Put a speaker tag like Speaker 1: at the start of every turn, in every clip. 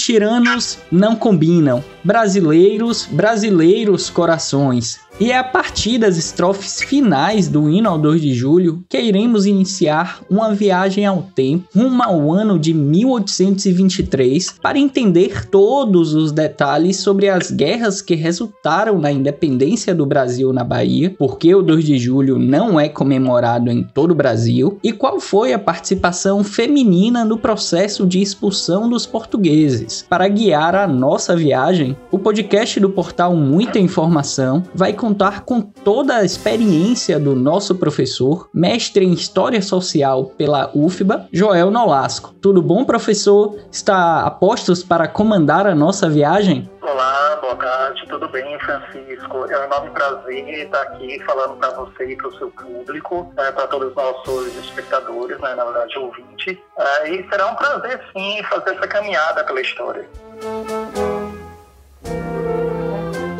Speaker 1: Lutiranos não combinam. Brasileiros, brasileiros corações. E é a partir das estrofes finais do hino ao 2 de julho que iremos iniciar uma viagem ao tempo rumo ao ano de 1823 para entender todos os detalhes sobre as guerras que resultaram na independência do Brasil na Bahia, porque o 2 de julho não é comemorado em todo o Brasil e qual foi a participação feminina no processo de expulsão dos portugueses. Para guiar a nossa viagem, o podcast do portal Muita Informação vai contar contar com toda a experiência do nosso professor, mestre em História Social pela UFBA, Joel Nolasco. Tudo bom, professor? Está a postos para comandar a nossa viagem?
Speaker 2: Olá, boa tarde, tudo bem, Francisco? É um enorme prazer estar aqui falando para você e para o seu público, né, para todos os nossos espectadores, né, na verdade, ouvintes. É, e será um prazer, sim, fazer essa caminhada pela história.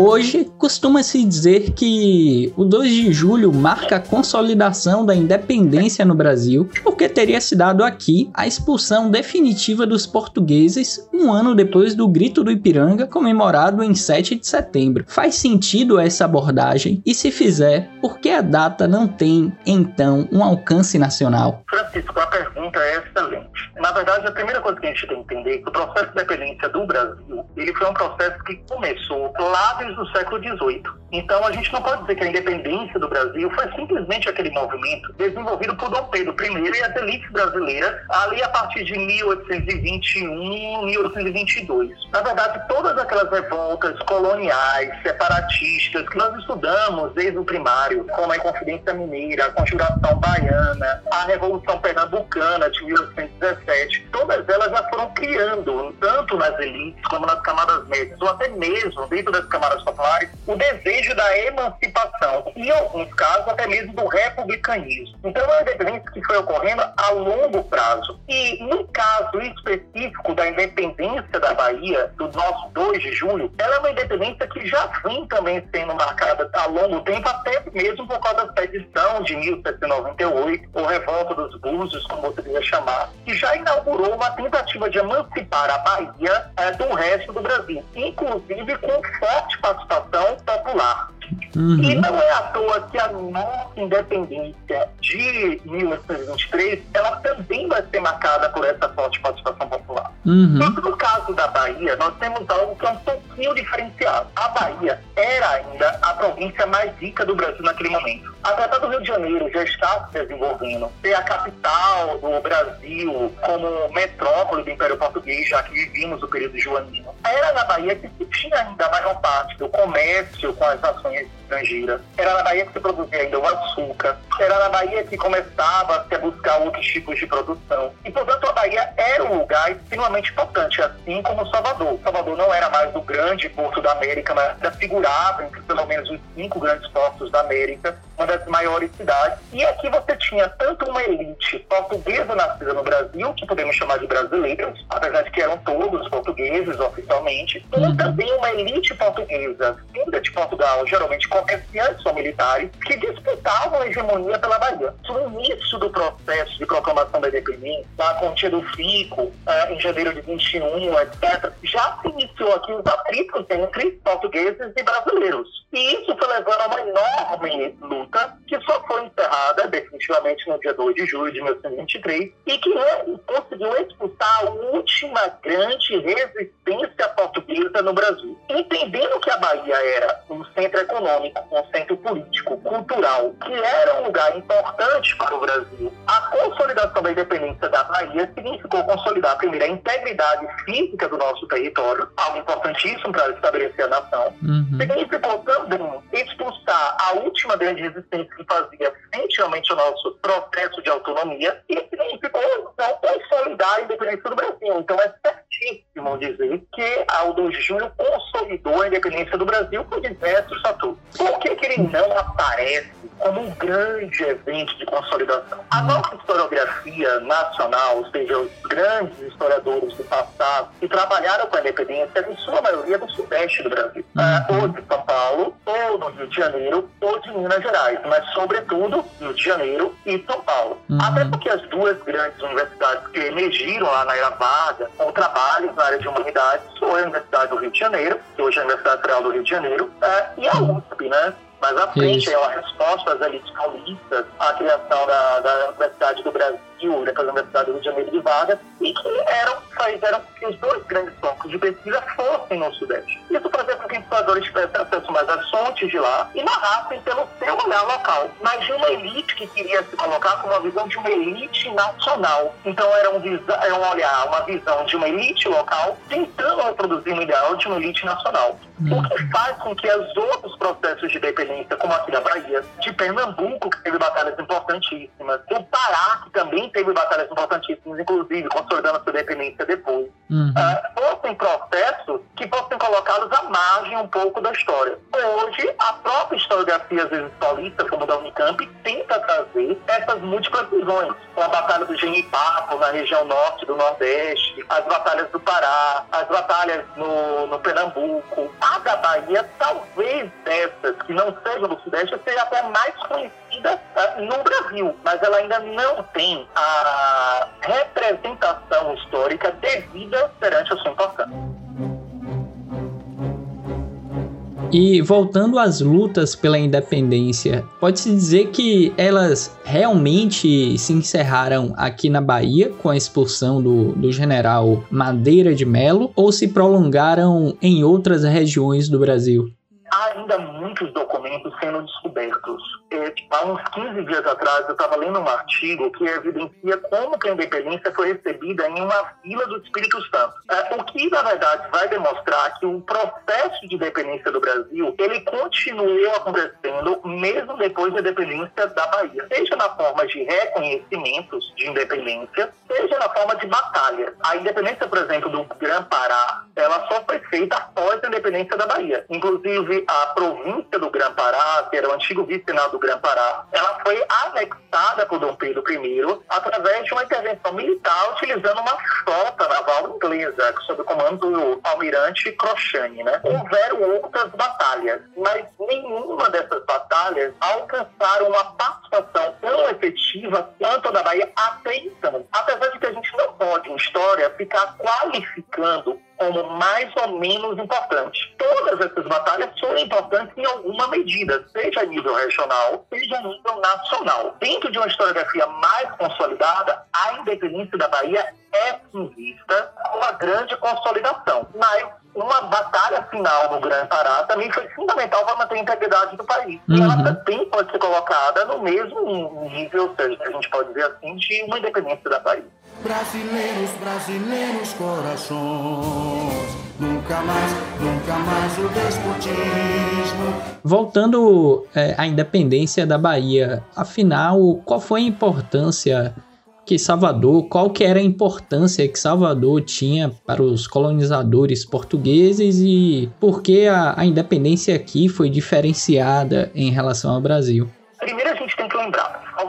Speaker 1: Hoje, costuma-se dizer que o 2 de julho marca a consolidação da independência no Brasil, porque teria se dado aqui a expulsão definitiva dos portugueses um ano depois do Grito do Ipiranga, comemorado em 7 de setembro. Faz sentido essa abordagem? E se fizer, por que a data não tem, então, um alcance nacional?
Speaker 2: Francisco, a pergunta é excelente. Na verdade, a primeira coisa que a gente tem que entender é que o processo de independência do Brasil, ele foi um processo que começou lá desde o século XVIII. Então, a gente não pode dizer que a independência do Brasil foi simplesmente aquele movimento desenvolvido por Dom Pedro I e as elites brasileiras ali a partir de 1821, 1822. Na verdade, todas aquelas revoltas coloniais, separatistas, que nós estudamos desde o primário, como a Inconfidência Mineira, a Conjuração Baiana, a Revolução Pernambucana de 1817, todas elas já foram criando, tanto nas elites como nas camadas médias, ou até mesmo dentro das camadas o desejo da emancipação e, em alguns casos, até mesmo do republicanismo. Então, é uma independência que foi ocorrendo a longo prazo. E, no caso específico da independência da Bahia, do nosso 2 de julho, ela é uma independência que já vem também sendo marcada a longo tempo, até mesmo por causa da sedição de 1798, ou revolta dos Búzios, como você queria chamar, que já inaugurou uma tentativa de emancipar a Bahia é, do resto do Brasil, inclusive com forte participação popular. Uhum. E não é à toa que a nossa independência de 1823, ela também vai ser marcada por essa forte participação popular. Uhum. no caso da Bahia, nós temos algo que é um pouquinho diferenciado. A Bahia era ainda a província mais rica do Brasil naquele momento. Apesar do Rio de Janeiro já estar se desenvolvendo, ser a capital do Brasil como metrópole do Império Português, já que vivíamos o período joanino, era na Bahia que se tinha ainda a maior parte do comércio com as nações estrangeira. Era na Bahia que se produzia ainda o açúcar. Era na Bahia que começava -se a buscar outros tipos de produção. E, portanto, a Bahia era um lugar extremamente importante, assim como Salvador. Salvador não era mais o grande porto da América, mas ainda figurava entre pelo menos os cinco grandes portos da América, uma das maiores cidades. E aqui você tinha tanto uma elite portuguesa nascida no Brasil, que podemos chamar de brasileiros, apesar de que eram todos portugueses oficialmente, como uhum. também uma elite portuguesa vinda de Portugal, geralmente com comerciantes ou militares que disputavam a hegemonia pela Bahia. No início do processo de proclamação da independência, lá com o do Fico, uh, em janeiro de 21, etc., já se iniciou aqui os atritos entre portugueses e brasileiros. E isso foi levando a uma enorme luta que só foi encerrada definitivamente no dia 2 de julho de 1923 e que né, conseguiu expulsar a última grande resistência portuguesa no Brasil. Entendendo que a Bahia era um centro econômico um centro político, cultural, que era um lugar importante para o Brasil. A consolidação da independência da Bahia significou consolidar, primeiro, a integridade física do nosso território, algo importantíssimo para estabelecer a nação. Uhum. Significou também expulsar a última grande resistência que fazia frente realmente ao nosso processo de autonomia e significou, então, consolidar a independência do Brasil. Então, é certíssimo dizer que o 2 de julho consolidou a independência do Brasil por diversos fatores. Por que, que ele não aparece como um grande evento de consolidação? A nossa historiografia nacional, ou seja, os grandes historiadores do passado que trabalharam com a independência, em sua maioria, do sudeste do Brasil. Uhum. Uh, hoje, São Paulo ou no Rio de Janeiro, ou de Minas Gerais, mas sobretudo Rio de Janeiro e São Paulo. Uhum. Até porque as duas grandes universidades que emergiram lá na era vaga, com trabalhos na área de humanidades, foi a Universidade do Rio de Janeiro, que hoje é a Universidade Federal do Rio de Janeiro, é, e a USP, né? Mas à frente é uma resposta às elites paulistas à criação da, da Universidade do Brasil Brasil, depois da Universidade do Rio de Janeiro de Vargas, e que eram, fizeram que os dois grandes focos de pesquisa fossem no Sudeste. Isso fazia com que os pesquisadores tivessem acesso mais às fontes de lá e narrassem pelo seu olhar local, mas de uma elite que queria se colocar como uma visão de uma elite nacional. Então era um, era um olhar, uma visão de uma elite local tentando reproduzir um ideal de uma elite nacional. O que faz com que os outros processos de dependência, como aqui na Bahia, de Pernambuco, que teve batalhas importantíssimas, do Pará, que também teve batalhas importantíssimas, inclusive consolidando a sua dependência depois, uhum. uh, fossem processos que fossem colocados à margem um pouco da história. Hoje, a própria historiografia, às vezes paulista, como da Unicamp, tenta trazer essas múltiplas visões. Com a Batalha do Genipapo, na região norte do Nordeste, as batalhas do Pará, as batalhas no, no Pernambuco. A da Bahia, talvez dessas, que não sejam do Sudeste, seja até mais conhecida uh, no Brasil, mas ela ainda não tem a representação histórica devida perante a sua importância.
Speaker 1: E voltando às lutas pela independência, pode-se dizer que elas realmente se encerraram aqui na Bahia com a expulsão do, do general Madeira de Melo ou se prolongaram em outras regiões do Brasil?
Speaker 2: Há ainda muitos documentos sendo descobertos. É, há uns 15 dias atrás, eu estava lendo um artigo que evidencia como que a independência foi recebida em uma vila do Espírito Santo. É, o que, na verdade, vai demonstrar que o processo de independência do Brasil, ele continuou acontecendo mesmo depois da independência da Bahia. Seja na forma de reconhecimentos de independência, seja na forma de batalha. A independência, por exemplo, do Grã-Pará, ela só foi feita após a independência da Bahia. Inclusive, a província do Grã-Pará, que era o antigo vice-senado do Grã-Pará, ela foi anexada por Dom Pedro I através de uma intervenção militar utilizando uma frota naval inglesa, sob o comando do almirante Crochane. Né? Houveram outras batalhas, mas nenhuma dessas batalhas alcançaram uma participação tão efetiva quanto a da Bahia até então. Apesar de que a gente não pode, em história, ficar qualificando como mais ou menos importante. Todas essas batalhas são importantes em alguma medida, seja a nível regional, seja a nível nacional. Dentro de uma historiografia mais consolidada, a independência da Bahia é vista uma grande consolidação. Mas uma batalha final no Grande Pará também foi fundamental para manter a integridade do país. Uhum. E ela também pode ser colocada no mesmo nível, ou seja, a gente pode dizer assim, de uma independência da país. Brasileiros, brasileiros
Speaker 1: corações, nunca mais, nunca mais o despotismo. Voltando é, à independência da Bahia, afinal, qual foi a importância que Salvador, qual que era a importância que Salvador tinha para os colonizadores portugueses e por que a, a independência aqui foi diferenciada em relação ao Brasil?
Speaker 2: Primeiro a gente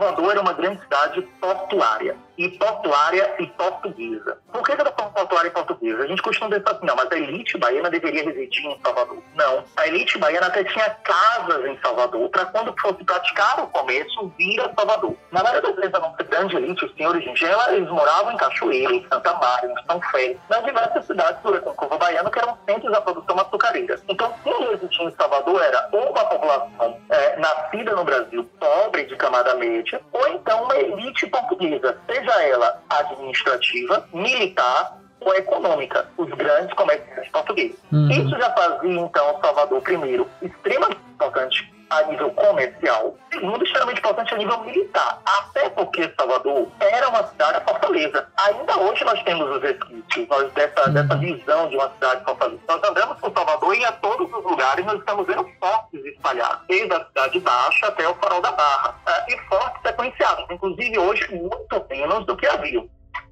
Speaker 2: Salvador era uma grande cidade portuária e portuária e portuguesa. Por que, estou falando portuária e portuguesa? A gente costuma pensar assim, não, mas a elite baiana deveria residir em Salvador. Não. A elite baiana até tinha casas em Salvador para quando fosse praticar o comércio vir a Salvador. Na maioria das vezes, a nossa grande elite, os senhores de engenho, eles moravam em Cachoeira, em Santa Maria, em São Fé, nas diversas cidades do Recôncavo Baiano, que eram centros da produção açucareira. Então, quem residia em Salvador era ou uma população é, nascida no Brasil, pobre, de camada média, ou então uma elite portuguesa, seja ela administrativa, militar ou econômica, os grandes comerciantes portugueses. Uhum. Isso já fazia, então, Salvador, primeiro, extremamente importante a nível comercial, segundo, extremamente importante a nível militar, até porque Salvador era uma cidade fortaleza. Ainda hoje nós temos os resquícios nós, dessa, uhum. dessa visão de uma cidade fortaleza. Nós andamos por Salvador e a todos os lugares nós estamos vendo fortes espalhados, desde a cidade baixa até o farol da Barra, é, e fortes sequenciados, inclusive hoje muito menos do que havia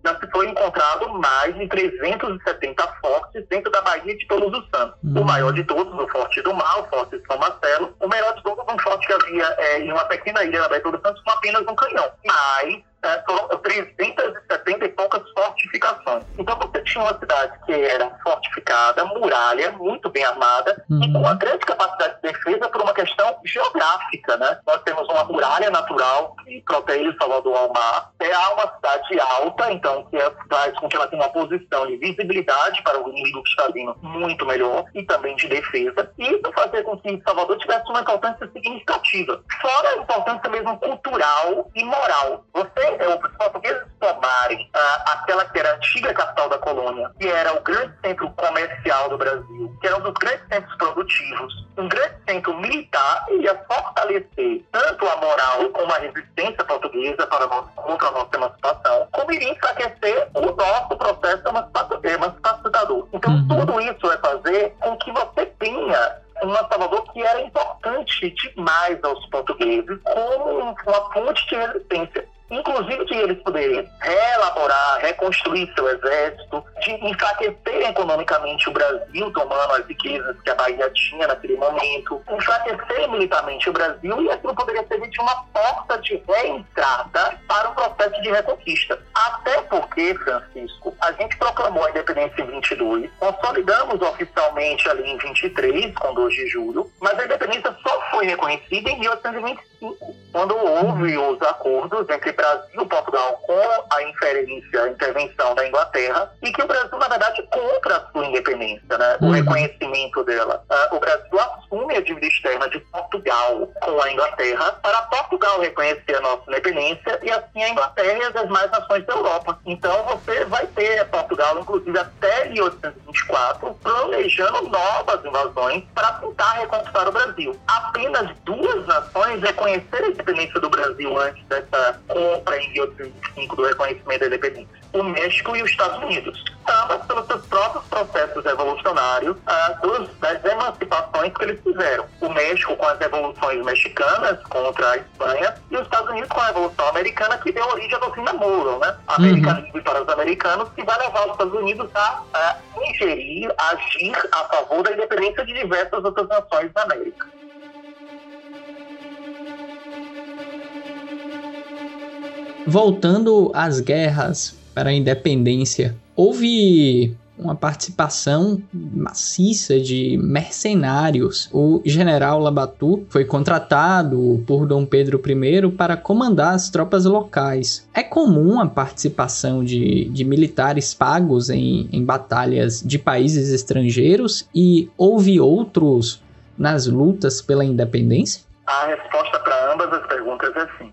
Speaker 2: já se foi encontrado mais de 370 fortes dentro da Baía de Todos os Santos. Uhum. O maior de todos, o Forte do Mar, o Forte de São Marcelo. O melhor de todos, um forte que havia é, em uma pequena ilha da Baía de Todos os Santos com apenas um canhão. Mas é, foram 370 e poucas fortificações. Então você tinha uma cidade que era fortificada, muralha, muito bem armada, uhum. e com uma grande capacidade de defesa questão geográfica, né? Nós temos uma muralha natural que protege Salvador ao mar. É uma cidade alta, então que é, faz com que ela tenha uma posição de visibilidade para o inimigo que está vindo muito melhor e também de defesa. E isso fazer com que Salvador tivesse uma importância significativa. Fora a importância mesmo cultural e moral. Você, os portugueses tomarem aquela que era a antiga capital da colônia, que era o grande centro comercial do Brasil, que era um dos grandes centros produtivos, um grande centro militar, ia fortalecer tanto a moral como a resistência portuguesa para nós, contra a nossa emancipação, como iria enfraquecer o nosso processo emancipador. Então, uhum. tudo isso vai fazer com que você tenha uma Salvador que era importante demais aos portugueses como uma fonte de resistência inclusive que eles poderiam reelaborar, reconstruir seu exército, de enfraquecer economicamente o Brasil, tomando as riquezas que a Bahia tinha naquele momento, enfraquecer militarmente o Brasil, e aquilo poderia servir de uma porta de reentrada para o processo de reconquista. Até porque, Francisco, a gente proclamou a independência em 22, consolidamos oficialmente ali em 23, com 2 de julho, mas a independência só foi reconhecida em 1825, quando houve os acordos entre Brasil e Portugal com a inferência, a intervenção da Inglaterra, e que o Brasil, na verdade, compra a sua independência, né? o uhum. reconhecimento dela. Uh, o Brasil assume a dívida externa de Portugal com a Inglaterra para Portugal reconhecer a nossa independência e assim a Inglaterra e as demais nações da Europa. Então você vai ter Portugal, inclusive até 1824, planejando novas invasões para tentar reconquistar o Brasil. Apenas duas nações reconheceram a independência do Brasil antes dessa compra em 1825 do reconhecimento da independência. O México e os Estados Unidos. Ambas pelos seus próprios processos revolucionários ah, dos, das emancipações que eles fizeram. O México com as revoluções mexicanas contra a Espanha e os Estados Unidos com a Revolução Americana que deu origem à doutrina Monroe, né? Americanismo uhum. para os americanos, que vai levar os Estados Unidos a, a ingerir, agir a favor da independência de diversas outras nações da América.
Speaker 1: Voltando às guerras para a independência, houve uma participação maciça de mercenários. O general Labatu foi contratado por Dom Pedro I para comandar as tropas locais. É comum a participação de, de militares pagos em, em batalhas de países estrangeiros e houve outros nas lutas pela independência?
Speaker 2: A resposta para ambas as perguntas é sim,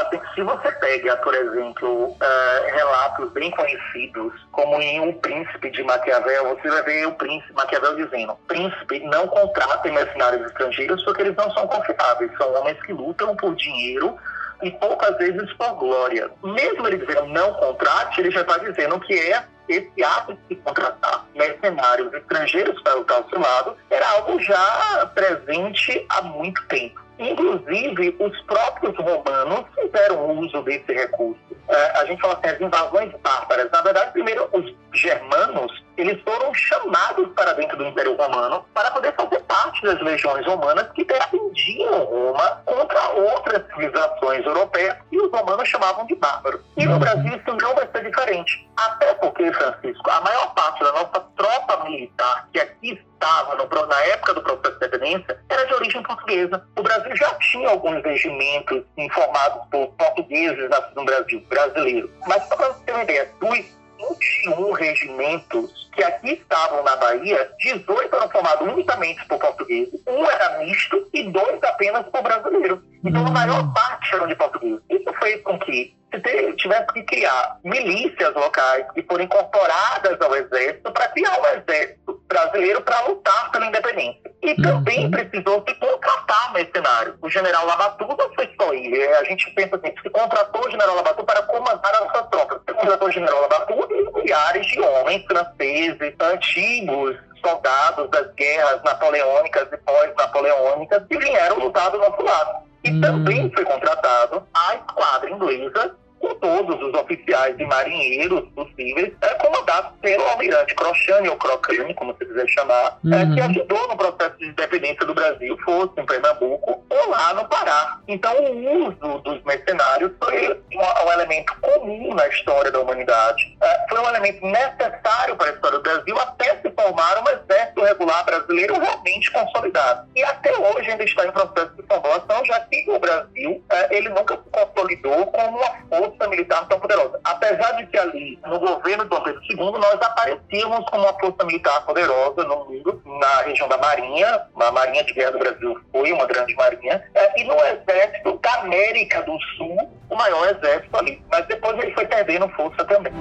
Speaker 2: Assim, se você pega, por exemplo, uh, relatos bem conhecidos, como em O Príncipe de Maquiavel, você vai ver o príncipe Maquiavel dizendo: príncipe não contratem mercenários estrangeiros porque eles não são confiáveis, são homens que lutam por dinheiro e poucas vezes por glória. Mesmo ele dizendo não contrate, ele já está dizendo que é esse ato de contratar mercenários estrangeiros para lutar ao seu lado era algo já presente há muito tempo. Inclusive, os próprios romanos fizeram uso desse recurso. É, a gente fala assim, as invasões bárbaras. Na verdade, primeiro, os germanos, eles foram chamados para dentro do Império Romano para poder fazer parte das legiões romanas que defendiam Roma contra outras civilizações europeias e os romanos chamavam de bárbaros. E no Brasil isso não vai ser diferente. Até porque, Francisco, a maior parte da nossa tropa militar que aqui estava no, na época do processo de independência era de origem portuguesa. O Brasil já tinha alguns regimentos informados por portugueses nascidos no Brasil, brasileiro. Mas para você ter uma ideia, dos 21 regimentos que aqui estavam na Bahia, 18 eram formados unicamente por portugueses, um era misto e dois apenas por brasileiros. Então, a maior hum. parte eram de português. Isso fez com que se tivesse que criar milícias locais que foram incorporadas ao exército para criar um exército brasileiro para lutar pela independência. E também uhum. precisou se contratar mercenários. O general Labatu não foi só ele. A gente pensa assim, se contratou o general Labatu para comandar as suas tropas. Se contratou o general Labatu e milhares de homens franceses, antigos, soldados das guerras napoleônicas e pós-napoleônicas que vieram lutar do nosso lado. E hum. também foi contratado a esquadra inglesa com todos os oficiais e marinheiros possíveis, é, comandados pelo almirante Crochane ou Crocane, como você quiser chamar, uhum. é, que ajudou no processo de independência do Brasil, fosse em Pernambuco ou lá no Pará. Então, o uso dos mercenários foi um, um elemento comum na história da humanidade, é, foi um elemento necessário para a história do Brasil até se formar um exército regular brasileiro realmente consolidado. E até hoje ainda está em processo de formação, já que o Brasil é, ele nunca se consolidou como uma força militar tão poderosa. Apesar de que ali, no governo do Dom Pedro II, nós aparecíamos como uma força militar poderosa no mundo, na região da Marinha, a Marinha de Guerra do Brasil foi uma grande marinha, é, e no exército da América do Sul, o maior exército ali. Mas depois ele foi perdendo força também.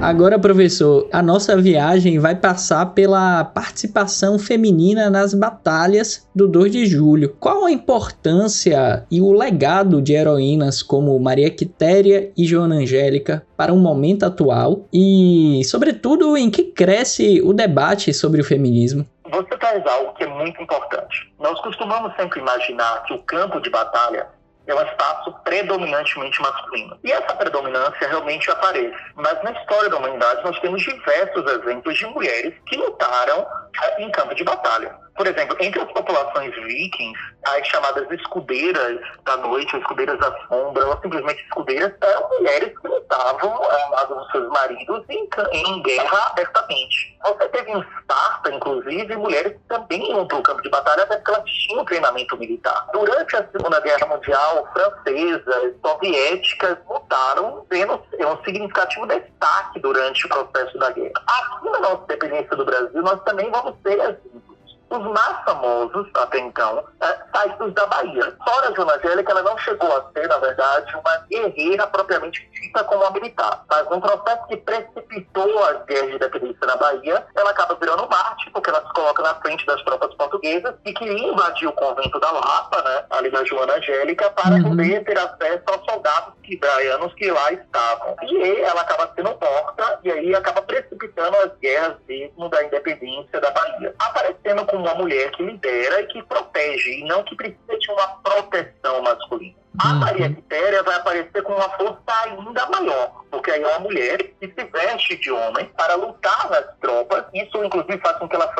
Speaker 1: Agora, professor, a nossa viagem vai passar pela participação feminina nas batalhas do 2 de julho. Qual a importância e o legado de heroínas como Maria Quitéria e Joana Angélica para o momento atual e, sobretudo, em que cresce o debate sobre o feminismo?
Speaker 2: Você traz algo que é muito importante. Nós costumamos sempre imaginar que o campo de batalha é um espaço predominantemente masculino. E essa predominância realmente aparece. Mas na história da humanidade nós temos diversos exemplos de mulheres que lutaram eh, em campo de batalha. Por exemplo, entre as populações vikings, as chamadas escudeiras da noite, ou escudeiras da sombra, ou simplesmente escudeiras, eram mulheres que lutavam ao lado dos seus maridos em, em guerra abertamente. Você teve em Esparta, inclusive, mulheres que também iam para o campo de batalha, até porque elas tinham treinamento militar. Durante a Segunda Guerra Mundial, francesas, soviéticas lutaram, tendo um significativo destaque durante o processo da guerra. Aqui na nossa dependência do Brasil, nós também vamos ter assim, os mais famosos, até então, é, saídos da Bahia. Fora Joana Angélica, ela não chegou a ser, na verdade, uma guerreira propriamente dita como uma militar. Mas num processo que precipitou as guerras de independência na Bahia, ela acaba virando Marte, porque ela se coloca na frente das tropas portuguesas e queria invadir o convento da Lapa, né, ali da Joana Angélica, para uhum. poder ter acesso aos soldados baianos que lá estavam. E ela acaba sendo morta, e aí acaba precipitando as guerras mesmo da independência da Bahia. Aparecendo com uma mulher que lidera e que protege, e não que precisa de uma proteção masculina. A uhum. Maria Quitéria vai aparecer com uma força ainda maior, porque aí é uma mulher que se veste de homem para lutar nas tropas. Isso, inclusive, faz com que ela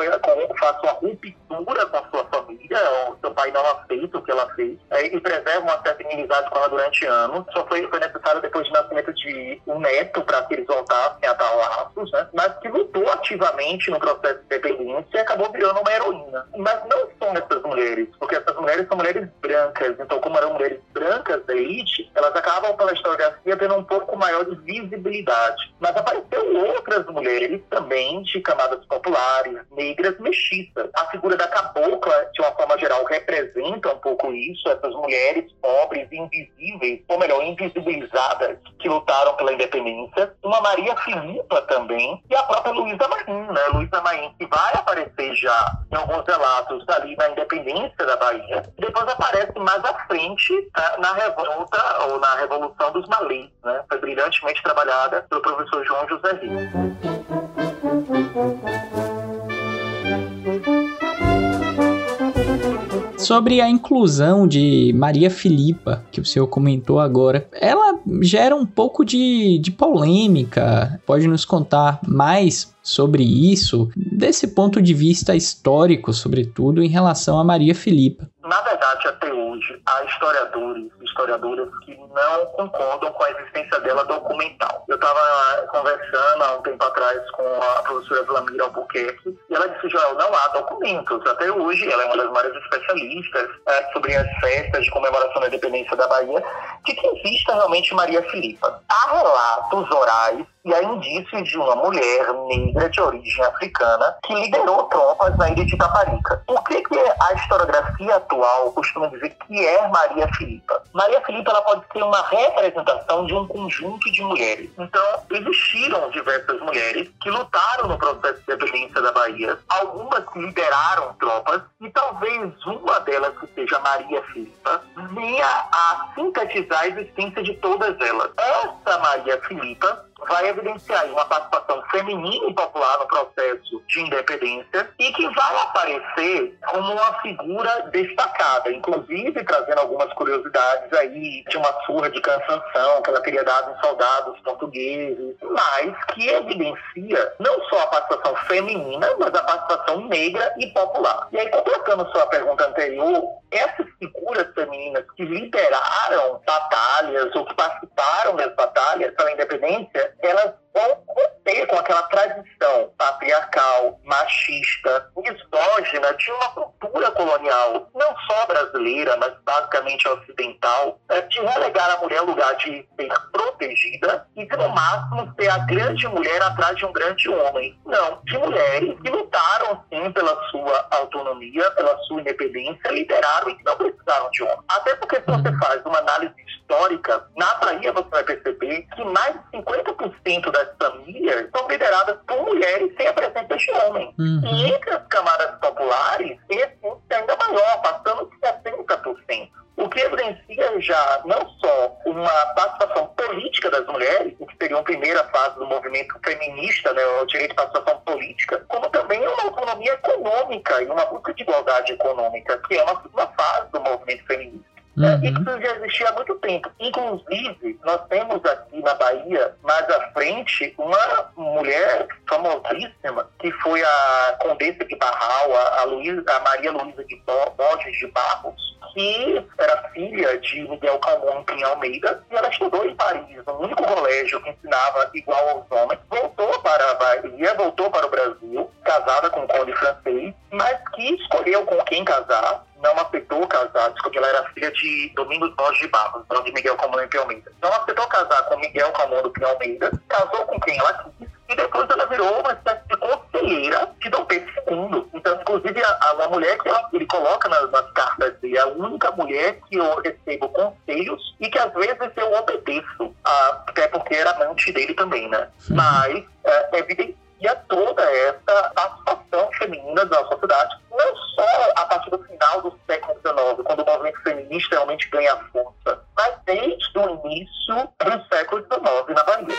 Speaker 2: faça uma ruptura com a sua família. O seu pai não aceita o que ela fez é, e preserva uma certa inimizade com ela durante anos. Só foi, foi necessário depois do nascimento de um neto para que eles voltassem a dar laços, né? mas que lutou ativamente no processo de independência e acabou virando uma heroína. Mas não são essas mulheres, porque essas mulheres são mulheres brancas. Então, como eram mulheres brancas da elite, elas acabam pela historiografia tendo um pouco maior de visibilidade. Mas apareceram outras mulheres também de camadas populares, negras, mestiças. A figura da cabocla, de uma forma geral, representa um pouco isso, essas mulheres pobres, invisíveis, ou melhor, invisibilizadas, que lutaram pela independência. Uma Maria Filipa também, e a própria Luísa Marim, né? Luísa Marim, que vai aparecer já em alguns relatos ali na independência da Bahia. Depois aparece mais à frente tá, na revolta ou na Revolução dos Malês, né? Foi brilhantemente trabalhada pelo professor João José Rio.
Speaker 1: Sobre a inclusão de Maria Filipa, que o senhor comentou agora, ela gera um pouco de, de polêmica. Pode nos contar mais sobre isso, desse ponto de vista histórico, sobretudo, em relação a Maria Filipa?
Speaker 2: Até hoje, há historiadores e historiadoras que não concordam com a existência dela documental. Eu estava conversando há um tempo atrás com a professora Vlamira Albuquerque e ela disse, Joel, não há documentos. Até hoje, ela é uma das maiores especialistas é, sobre as festas de comemoração da independência da Bahia, de que exista realmente Maria Filipa. Há relatos orais e há indícios de uma mulher negra de origem africana que liderou tropas na ilha de Taparica. O que, que a historiografia atual costuma dizer que é Maria Filipa? Maria Filipa ela pode ser uma representação de um conjunto de mulheres. Então, existiram diversas mulheres que lutaram no processo de independência da Bahia, algumas que lideraram tropas, e talvez uma delas, que seja Maria Filipa, venha a sintetizar a existência de todas elas. Essa Maria Filipa vai evidenciar uma participação feminina e popular no processo de independência e que vai aparecer como uma figura destacada, inclusive trazendo algumas curiosidades aí de uma surra de cansanção que ela teria dado em soldados portugueses, mas que evidencia não só a participação feminina, mas a participação negra e popular. E aí, completando sua pergunta anterior, essas figuras femininas que lideraram batalhas ou que participaram das batalhas pela independência, elas vão romper com aquela tradição patriarcal, machista, misógina de uma cultura colonial, não só brasileira, mas basicamente ocidental, é, de relegar a mulher ao lugar de ser protegida e de, no máximo, ser a grande mulher atrás de um grande homem. Não, de mulheres que lutaram, sim, pela sua autonomia, pela sua independência, lideraram e que não precisaram de homem. Até porque se você faz uma análise histórica, na Bahia você vai perceber que mais de 50% das famílias são lideradas por mulheres sem a presença de homem. Uhum. E entre as camadas populares, esse índice é ainda maior, passando de 70%. O que evidencia já não só uma participação política das mulheres, o que seria uma primeira fase do movimento feminista, né, o direito de participação política, como também uma autonomia econômica e uma busca de igualdade econômica, que é uma segunda fase do movimento feminista. Uhum. Isso já existia há muito tempo. Inclusive, nós temos aqui na Bahia, mais à frente, uma mulher famosíssima, que foi a Condessa de Barral, a, a, Luiza, a Maria Luísa de Borges de Barros, que era filha de Miguel Calmon em Almeida, e ela estudou em Paris, no único colégio que ensinava igual aos homens, voltou para a Bahia, voltou para o Brasil, casada com um conde francês, mas que escolheu com quem casar, não aceitou casar, porque ela era filha de Domingos Borges de Barros, não de Miguel Camões de Almeida. Não aceitou casar com Miguel Camões de Almeida, casou com quem ela quis, e depois ela virou uma espécie de conselheira de Dom Pedro II. Então, inclusive, a, a, mulher que ela, ele coloca nas, nas cartas dele, é a única mulher que eu recebo conselhos e que às vezes eu obedeço, a, até porque era amante dele também, né? Uhum. Mas é, evidencia toda essa participação feminina da sociedade, não só a partir do final do século XIX, quando o movimento feminista realmente ganha força, mas desde o início do século XIX na Bahia.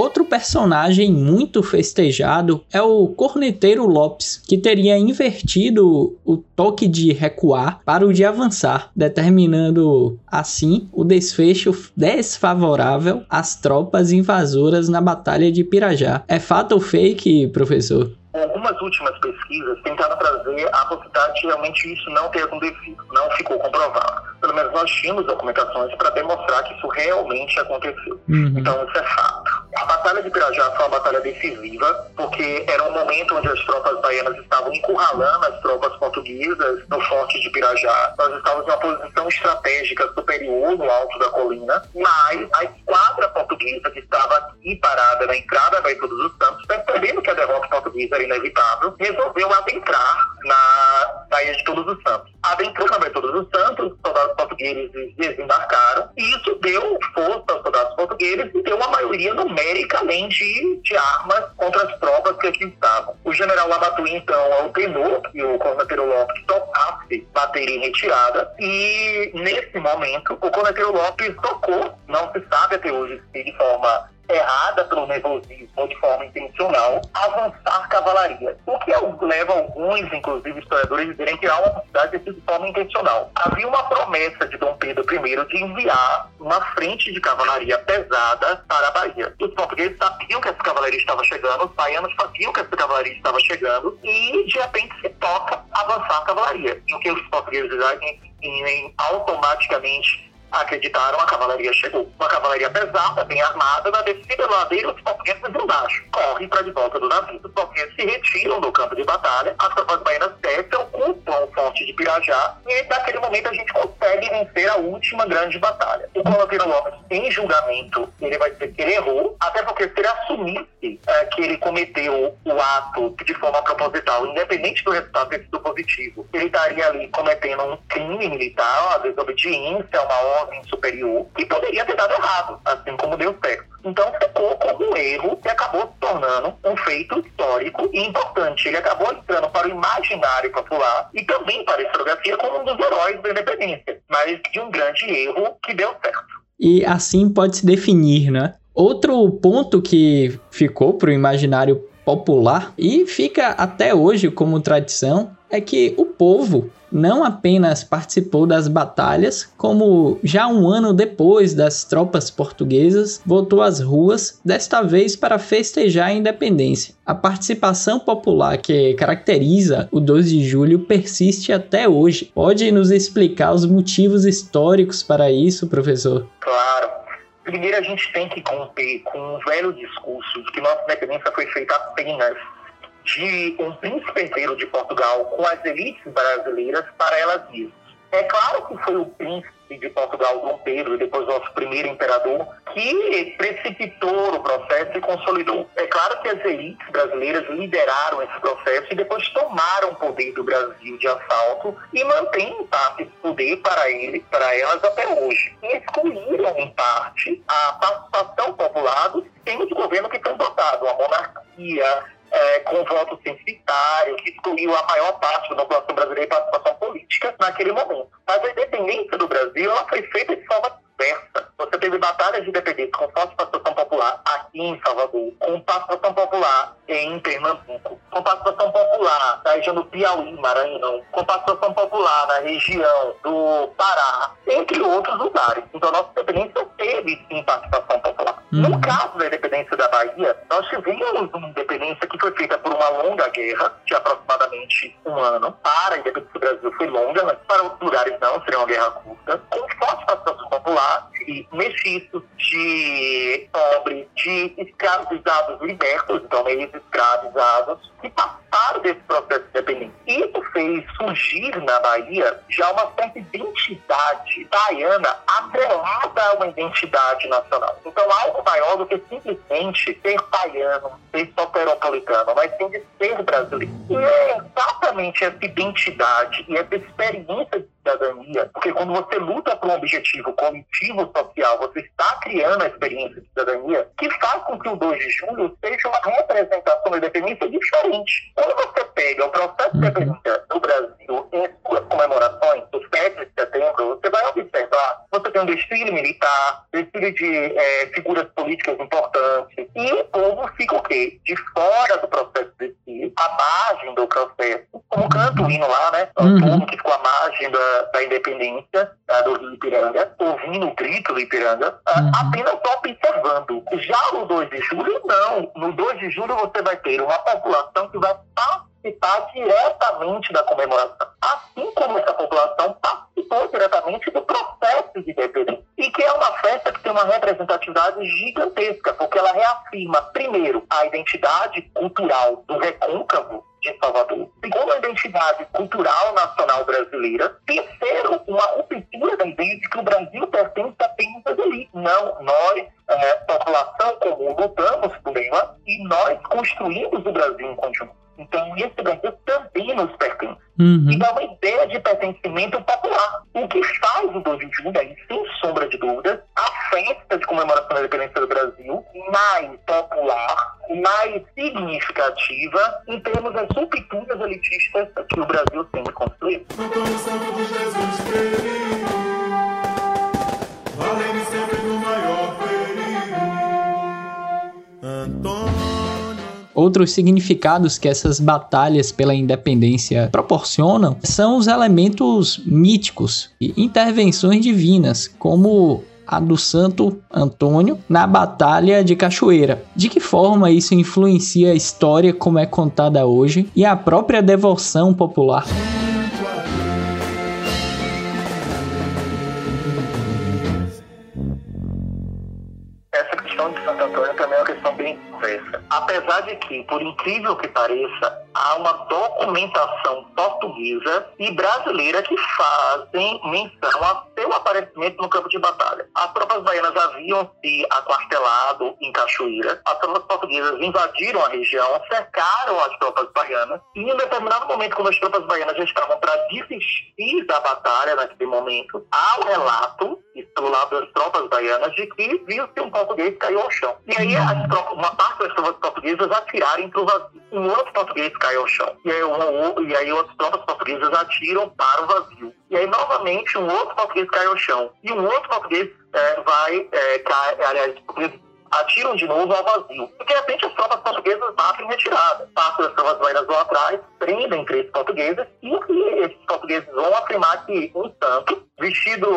Speaker 1: Outro personagem muito festejado é o Corneteiro Lopes, que teria invertido o toque de recuar para o de avançar, determinando assim o desfecho desfavorável às tropas invasoras na Batalha de Pirajá. É fato ou fake, professor?
Speaker 2: Algumas últimas pesquisas tentaram trazer a possibilidade de realmente isso não ter acontecido, não ficou comprovado. Pelo menos nós tínhamos documentações para demonstrar que isso realmente aconteceu. Uhum. Então, isso é fato. A Batalha de Pirajá foi uma batalha decisiva, porque era um momento onde as tropas baianas estavam encurralando as tropas portuguesas no forte de Pirajá. Nós estávamos em uma posição estratégica superior no alto da colina, mas a esquadra portuguesa que estava aqui parada na entrada da Baía dos Santos, percebendo que a derrota portuguesa era inevitável, resolveu adentrar na Baía de Todos os Santos. Adentrou na Baía de Todos os Santos, os soldados portugueses desembarcaram, e isso deu força aos soldados portugueses e deu uma maioria numericamente de armas contra as tropas que aqui estavam. O general Labatu, então, ordenou que o Corneteiro Lopes tocasse bateria em retirada, e nesse momento o Corneteiro Lopes tocou, não se sabe até hoje se de forma errada pelo nervosismo de forma intencional, avançar cavalaria. O que leva alguns, inclusive historiadores, a dizerem que há uma possibilidade de forma intencional. Havia uma promessa de Dom Pedro I de enviar uma frente de cavalaria pesada para a Bahia. Os portugueses sabiam que essa cavalaria estava chegando, os baianos sabiam que essa cavalaria estava chegando e, de repente, se toca avançar a cavalaria. E o que os portugueses dizem, automaticamente acreditaram, a cavalaria chegou. Uma cavalaria pesada, bem armada, na descida do ladeira, os portugueses embaixo. Correm para de volta do navio. Os portugueses se retiram do campo de batalha, as tropas baianas descem, ocupam o forte de Pirajá, e naquele momento a gente consegue vencer a última grande batalha. O Coloqueiro Lopes, em julgamento, ele vai dizer que ele errou, até porque se ele assumisse é, que ele cometeu o ato de forma proposital, independente do resultado ter sido positivo, ele estaria ali cometendo um crime militar, uma desobediência, uma ordem ordem superior que poderia ter dado errado, assim como deu certo. Então ficou como um erro que acabou se tornando um feito histórico e importante. Ele acabou entrando para o imaginário popular e também para a historiografia como um dos heróis da independência, mas de um grande erro que deu certo.
Speaker 1: E assim pode se definir, né? Outro ponto que ficou para o imaginário popular e fica até hoje como tradição é que o povo não apenas participou das batalhas, como já um ano depois das tropas portuguesas voltou às ruas, desta vez para festejar a independência. A participação popular que caracteriza o 12 de julho persiste até hoje. Pode nos explicar os motivos históricos para isso, professor?
Speaker 2: Claro. Primeiro, a gente tem que romper com um velho discurso de que nossa independência foi feita apenas de um príncipe herdeiro de Portugal com as elites brasileiras para elas mesmas. É claro que foi o príncipe de Portugal, Dom Pedro, e depois nosso primeiro imperador, que precipitou o processo e consolidou. É claro que as elites brasileiras lideraram esse processo e depois tomaram o poder do Brasil de assalto e mantêm, em parte, esse poder para, ele, para elas até hoje. E excluíram, em parte, a participação popular dos sistemas governo que foi dotado, a monarquia, é, com voto censitário, que excluiu a maior parte da população brasileira em participação política naquele momento. Mas a independência do Brasil ela foi feita de forma diversa. Você teve batalhas de independência com participação popular aqui em Salvador, com participação popular em Pernambuco, com participação popular na região do Piauí, Maranhão, com participação popular na região do Pará, entre outros lugares. Então, a nossa independência teve participação popular. Uhum. No caso da independência da Bahia, nós tivemos uma independência que foi feita por uma longa guerra, de aproximadamente um ano. Para a independência do Brasil foi longa, mas para outros lugares não, seria uma guerra curta, com forte participação popular, de mestiços, de pobres, de escravizados libertos, então eles escravizados, que passaram desse processo de independência. Isso fez surgir na Bahia já uma certa identidade baiana atrelada a uma identidade nacional. Então, algo maior do que simplesmente ser baiano, ser soteropolitano, mas sim de ser brasileiro. E é exatamente essa identidade e essa experiência cidadania, porque quando você luta por um objetivo coletivo social, você está criando a experiência de cidadania que faz com que o 2 de julho seja uma representação da independência diferente. Quando você pega o processo de independência do Brasil em suas comemorações, os 7 de setembro, você vai observar, você tem um desfile militar, desfile de é, figuras políticas importantes, e o povo fica o quê? De fora do processo de desfile, à margem do processo, como canta o hino lá, né? O uhum. povo que ficou à margem da, da independência uh, do Rio Ipiranga, ouvindo o grito do Ipiranga, uh, uhum. apenas só observando. Já no 2 de julho, não. No 2 de julho você vai ter uma população que vai participar diretamente da comemoração. Assim como essa população participou diretamente do processo de independência. E que é uma festa que tem uma representatividade gigantesca, porque ela reafirma, primeiro, a identidade cultural do recôncavo de Salvador. Segundo, a identidade cultural nacional brasileira. Terceiro, uma ruptura da ideia de que o Brasil pertence apenas às elites. Não, nós, é, população comum, lutamos por ela e nós construímos o Brasil em conjunto. Então, esse Brasil também nos pertence. Uhum. E dá uma ideia de pertencimento popular. O que faz o 2 de julho, aí, sem sombra de dúvidas, a festa de comemoração da independência do Brasil mais popular, mais significativa em termos das rupturas elitistas que o Brasil sempre construiu.
Speaker 1: Outros significados que essas batalhas pela independência proporcionam são os elementos míticos e intervenções divinas, como a do Santo Antônio na Batalha de Cachoeira. De que forma isso influencia a história como é contada hoje e a própria devoção popular?
Speaker 2: Apesar de que, por incrível que pareça, há uma documentação portuguesa e brasileira que fazem menção a seu aparecimento no campo de batalha. As tropas baianas haviam se aquartelado em Cachoeira, as tropas portuguesas invadiram a região, cercaram as tropas baianas, e em um determinado momento, quando as tropas baianas já estavam para desistir da batalha naquele momento, há um relato, pelo lado das tropas baianas de que viu-se um português caiu ao chão. E aí as tropas, uma parte das tropas portuguesas atiraram para o vazio. Um outro português caiu ao chão. E aí, um, e aí outras tropas portuguesas atiram para o vazio. E aí, novamente, um outro português cai ao chão. E um outro português é, vai, é, cai, aliás, atiram de novo ao vazio. E de repente as tropas portuguesas batem em retirada. Passam as tropas baianas lá atrás, prendem três portugueses e esses portugueses vão afirmar que um santo, vestido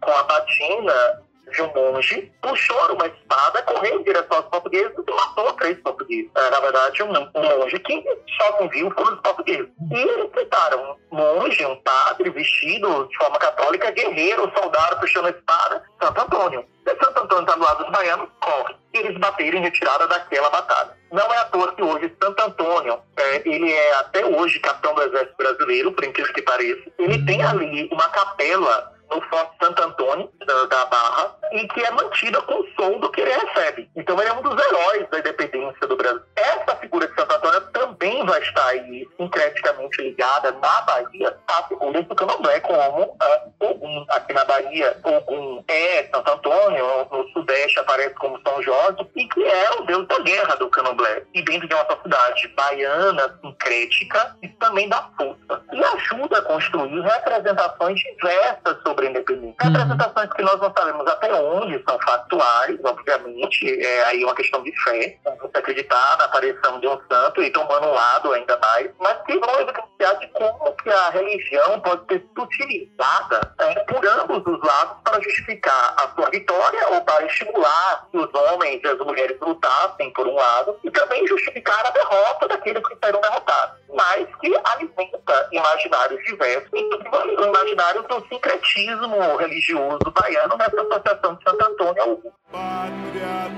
Speaker 2: com a batina de um monge, puxou uma espada, correu em direção aos portugueses e matou três portugueses. É, na verdade, um, um monge que só não viu foram os portugueses. E eles citaram um monge, um padre vestido de forma católica, guerreiro, soldado puxando a espada, Santo Antônio. Se Santo Antônio está do lado dos baianos, corre. E eles bateram em retirada daquela batalha. Não é à toa que hoje Santo Antônio, é, ele é até hoje capitão do Exército Brasileiro, por incrível que pareça. Ele tem ali uma capela no Forte Santo Antônio, da, da, Barra, e que é mantida com o soldo que ele recebe. Então ele é um dos heróis da independência do Brasil. Essa figura de Santo Antônio também vai estar aí sincreticamente ligada na Bahia à figura do candomblé, como uh, Ogum. Aqui na Bahia, Ogum é Santo Antônio, no Sudeste aparece como São Jorge, e que é o deus da guerra do candomblé. E dentro de uma sociedade baiana, sincrética, e também da força. E ajuda a construir representações diversas sobre sobre a independência. Uhum. Representações que nós não sabemos até onde são factuais, obviamente, é aí uma questão de fé, você acreditar na aparição de um santo e tomando um lado ainda mais, mas que vão evidenciar de como que a religião pode ser utilizada é, por ambos os lados para justificar a sua vitória ou para estimular que os homens e as mulheres lutassem por um lado e também justificar a derrota daqueles que serão derrotados, mas que alimenta imaginários diversos, imaginários do sincretismo sincretismo religioso baiano nessa associação de Santo Antônio ao Pátria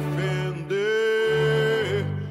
Speaker 2: defender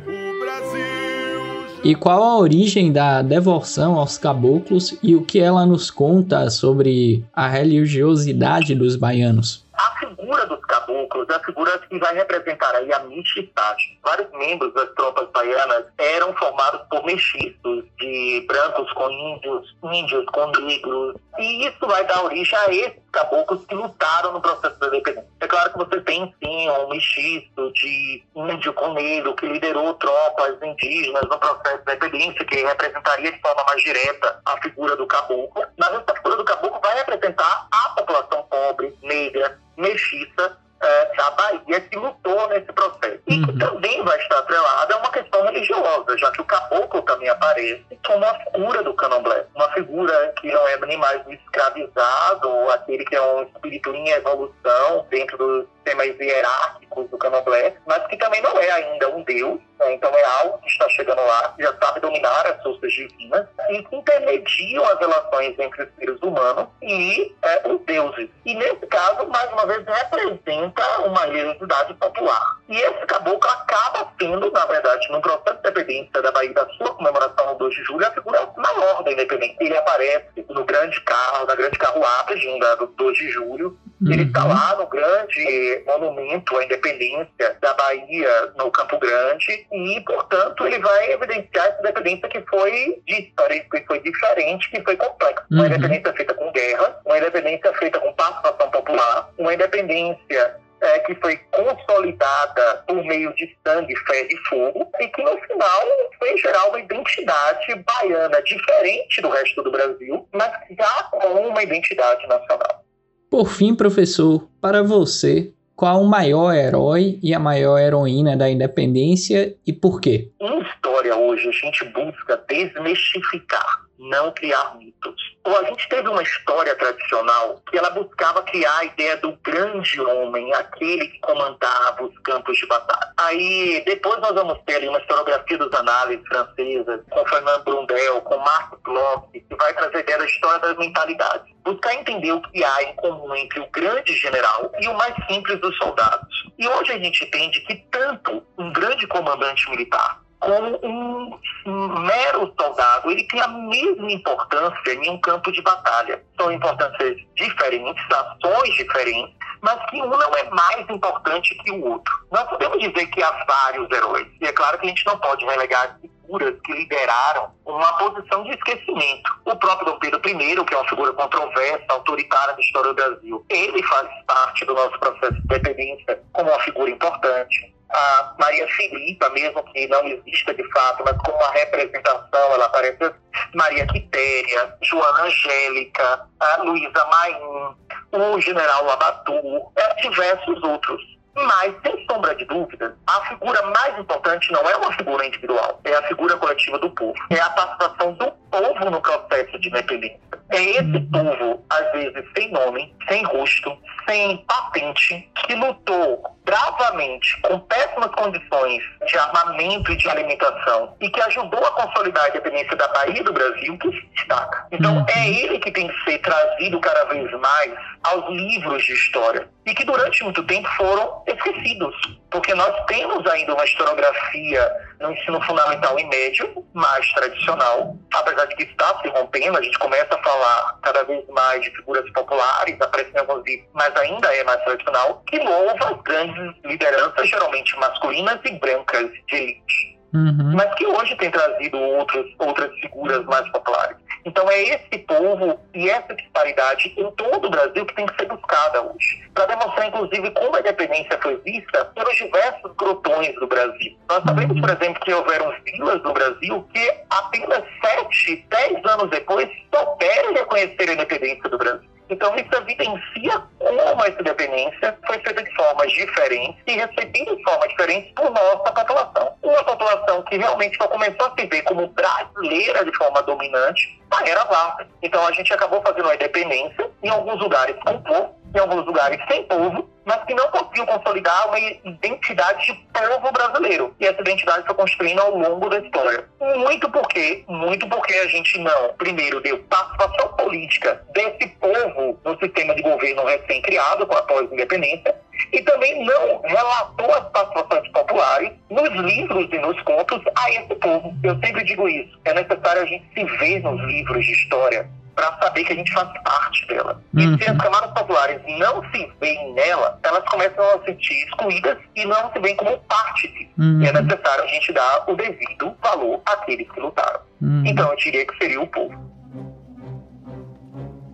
Speaker 1: o Brasil. E qual a origem da devoção aos caboclos e o que ela nos conta sobre a religiosidade dos baianos?
Speaker 2: A figura dos caboclos a figura que vai representar aí a mestiçagem. Vários membros das tropas baianas eram formados por mestiços, de brancos com índios, índios com negros, e isso vai dar origem a esses caboclos que lutaram no processo da independência. É claro que você tem sim um mestiço de índio com negro que liderou tropas indígenas no processo da independência, que representaria de forma mais direta a figura do caboclo. Mas essa figura do caboclo vai representar a população pobre, negra, mestiça é, da Bahia que lutou nesse processo. E que uhum. também vai estar atrelada a uma questão religiosa, já que o caboclo também aparece como a figura do candomblé. Uma figura que não é nem mais o escravizado, aquele que é um espírito em evolução dentro dos sistemas hierárquicos do candomblé, mas que também não é ainda um deus? Então é algo que está chegando lá, já sabe dominar as forças divinas e que intermediam as relações entre os seres humanos e é, os deuses. E nesse caso, mais uma vez, representa uma religiosidade popular. E esse caboclo acaba sendo, na verdade, no processo de independência da Bahia, da sua comemoração no 2 de julho, a figura maior da independência. Ele aparece no grande carro, na grande carruagem do 2 de julho, Uhum. Ele está lá no grande monumento à independência da Bahia, no Campo Grande, e, portanto, ele vai evidenciar essa independência que foi diferente, que foi diferente, que foi complexa. Uhum. Uma independência feita com guerra, uma independência feita com participação popular, uma independência é, que foi consolidada por meio de sangue, fé e fogo, e que no final foi gerar uma identidade baiana diferente do resto do Brasil, mas já com uma identidade nacional.
Speaker 1: Por fim, professor, para você, qual o maior herói e a maior heroína da independência e por quê?
Speaker 2: Em história hoje a gente busca desmistificar, não criar mitos a gente teve uma história tradicional que ela buscava criar a ideia do grande homem, aquele que comandava os campos de batalha. Aí depois nós vamos ter uma historiografia dos análises francesas, com Fernand Brundel, com Marco Bloch, que vai trazer a ideia da história das mentalidades. Buscar entender o que há em comum entre o grande general e o mais simples dos soldados. E hoje a gente entende que tanto um grande comandante militar como um, mero soldado. Ele tem a mesma importância em um campo de batalha. São importâncias diferentes, ações diferentes, mas que um não é mais importante que o outro. Nós podemos dizer que há vários heróis. E é claro que a gente não pode relegar figuras que lideraram uma posição de esquecimento. O próprio Dom Pedro I, que é uma figura controversa, autoritária da história do Brasil, ele faz parte do nosso processo de dependência como uma figura importante a Maria Filipa, mesmo que não exista de fato, mas como uma representação, ela aparece Maria Quitéria, Joana Angélica, a Luísa Maim, o general Labatu, e diversos outros. Mas, sem sombra de dúvida, a figura mais importante não é uma figura individual, é a figura coletiva do povo. É a participação do povo no processo de independência. É esse povo, às vezes sem nome, sem rosto, sem patente, que lutou bravamente, com péssimas condições de armamento e de alimentação, e que ajudou a consolidar a independência da Bahia e do Brasil, que se destaca. Então, é uhum. ele que tem que ser trazido cada vez mais aos livros de história, e que durante muito tempo foram esquecidos, porque nós temos ainda uma historiografia no ensino fundamental e médio mais tradicional, apesar de que está se rompendo, a gente começa a falar cada vez mais de figuras populares, aparecendo livros, mas ainda é mais tradicional, que louva grandes lideranças, geralmente masculinas e brancas de elite. Uhum. Mas que hoje tem trazido outros, outras figuras mais populares. Então é esse povo e essa disparidade em todo o Brasil que tem que ser buscada hoje. Para demonstrar, inclusive, como a independência foi vista pelos diversos grotões do Brasil. Nós sabemos, por exemplo, que houveram vilas no Brasil que apenas sete, dez anos depois souberam reconhecer a independência do Brasil. Então, isso evidencia como essa independência foi feita de formas diferentes e recebida de formas diferentes por nossa população. Uma população que realmente só começou a se ver como brasileira de forma dominante na era Vargas. Então, a gente acabou fazendo uma independência em alguns lugares com povo, em alguns lugares sem povo, mas que não conseguiu consolidar uma identidade de povo brasileiro. E essa identidade foi construindo ao longo da história. Muito porque, muito porque a gente não, primeiro, deu participação política desse povo no sistema de governo recém-criado, com a pós-independência, e também não relatou as participações populares nos livros e nos contos a esse povo. Eu sempre digo isso. É necessário a gente se ver nos livros de história para saber que a gente faz parte dela. Uhum. E se as camadas populares não se veem nela, elas começam a se sentir excluídas e não se veem como parte disso. Uhum. E é necessário a gente dar o devido valor àqueles que lutaram. Uhum. Então eu diria que seria o povo.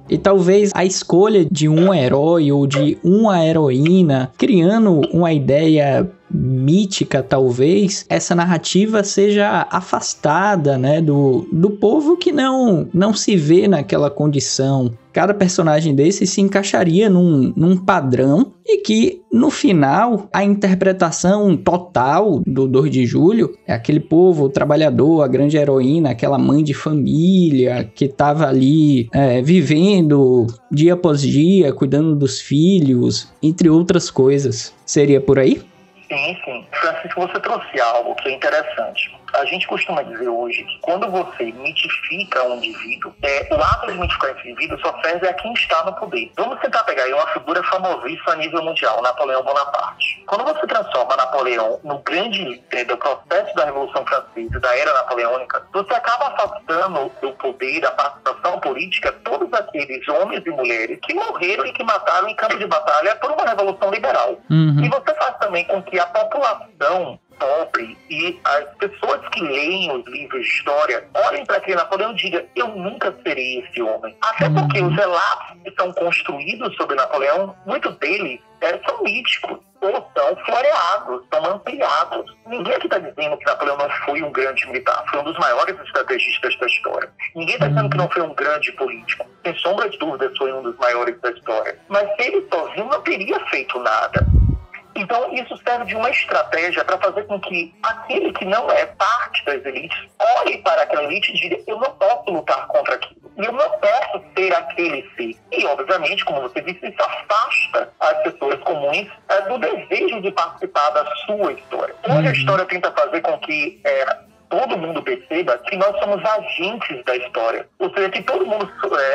Speaker 1: E talvez a escolha de um herói ou de uma heroína, criando uma ideia mítica, talvez, essa narrativa seja afastada, né, do, do povo que não, não se vê naquela condição. Cada personagem desse se encaixaria num, num padrão e que, no final, a interpretação total do 2 de julho é aquele povo trabalhador, a grande heroína, aquela mãe de família que estava ali é, vivendo dia após dia, cuidando dos filhos, entre outras coisas. Seria por aí?
Speaker 2: Sim, sim. Francisco, você trouxe algo que é interessante. A gente costuma dizer hoje que quando você mitifica um indivíduo, é, o ato de mitificar esse indivíduo só serve a quem está no poder. Vamos tentar pegar aí uma figura famosíssima a nível mundial, Napoleão Bonaparte. Quando você transforma Napoleão no grande líder do processo da Revolução Francesa, da era napoleônica, você acaba afastando do poder, da participação política, todos aqueles homens e mulheres que morreram e que mataram em campo de batalha por uma revolução liberal. Uhum. E você faz também com que a população pobre e as pessoas que leem os livros de história olhem para aquele Napoleão e digam: eu nunca serei esse homem. Até porque os relatos que são construídos sobre Napoleão, muitos deles é, são míticos ou são floreados, são ampliados. Ninguém aqui está dizendo que Napoleão não foi um grande militar, foi um dos maiores estrategistas da história. Ninguém está dizendo que não foi um grande político. Sem sombra de dúvidas, foi um dos maiores da história. Mas ele sozinho não teria feito nada. Então, isso serve de uma estratégia para fazer com que aquele que não é parte das elites olhe para aquela elite e diga: eu não posso lutar contra aquilo. Eu não posso ser aquele ser. E, obviamente, como você disse, isso afasta as pessoas comuns é, do desejo de participar da sua história. Hoje, a uhum. história tenta fazer com que é, todo mundo perceba que nós somos agentes da história. Ou seja, que todo mundo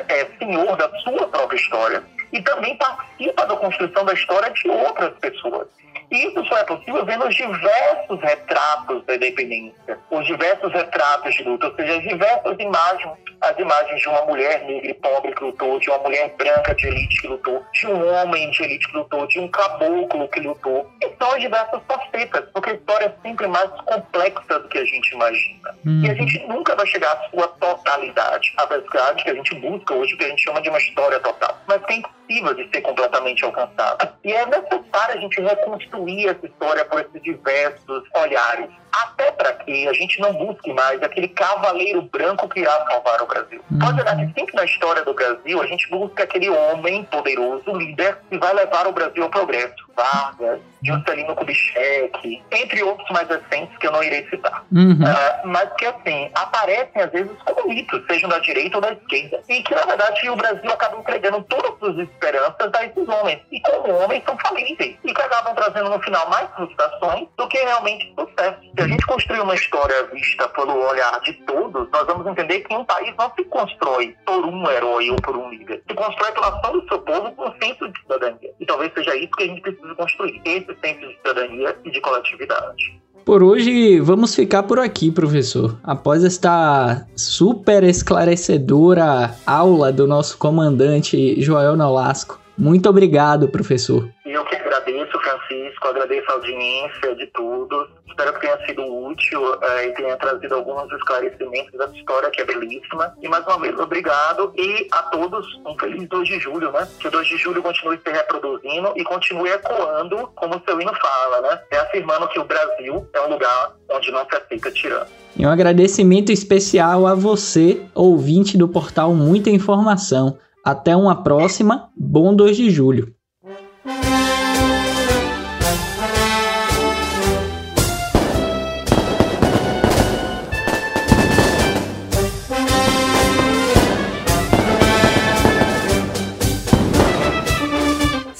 Speaker 2: é, é senhor da sua própria história e também participa da construção da história de outras pessoas. Isso só é possível vendo os diversos retratos da independência, os diversos retratos de luta, ou seja, as diversas imagens, as imagens de uma mulher negra e pobre que lutou, de uma mulher branca de elite que lutou, de um homem de elite que lutou, de um caboclo que lutou. E são as diversas facetas, porque a história é sempre mais complexa do que a gente imagina. Uhum. E a gente nunca vai chegar à sua totalidade, a verdade que a gente busca hoje, que a gente chama de uma história total. Mas é impossível de ser completamente alcançada. E é necessário a gente reconstruir essa história por esses diversos olhares. Até para que a gente não busque mais aquele cavaleiro branco que irá salvar o Brasil. Uhum. Pode olhar que sempre na história do Brasil a gente busca aquele homem poderoso, líder, que vai levar o Brasil ao progresso. Vargas, Juscelino Kubitschek, entre outros mais recentes que eu não irei citar. Uhum. Uh, mas que, assim, aparecem às vezes como mitos, sejam da direita ou da esquerda. E que, na verdade, o Brasil acaba entregando todas as esperanças a esses homens. E como homens são falíveis. E que acabam trazendo no final mais frustrações do que realmente sucesso. Se a gente construir uma história vista pelo olhar de todos, nós vamos entender que um país não se constrói por um herói ou por um líder. Se constrói pela ação do seu povo com um senso de cidadania. E talvez seja isso que a gente precisa construir. Esse senso de cidadania e de coletividade.
Speaker 1: Por hoje, vamos ficar por aqui, professor. Após esta super esclarecedora aula do nosso comandante Joel Nolasco. Muito obrigado, professor.
Speaker 2: Eu que agradeço, Francisco, agradeço a audiência de todos. Espero que tenha sido útil uh, e tenha trazido alguns esclarecimentos dessa história que é belíssima. E mais uma vez, obrigado. E a todos, um feliz 2 de julho, né? Que o 2 de julho continue se reproduzindo e continue ecoando, como o seu hino fala, né? Reafirmando que o Brasil é um lugar onde não se aceita tirano.
Speaker 1: E um agradecimento especial a você, ouvinte do portal Muita Informação. Até uma próxima. Bom 2 de julho.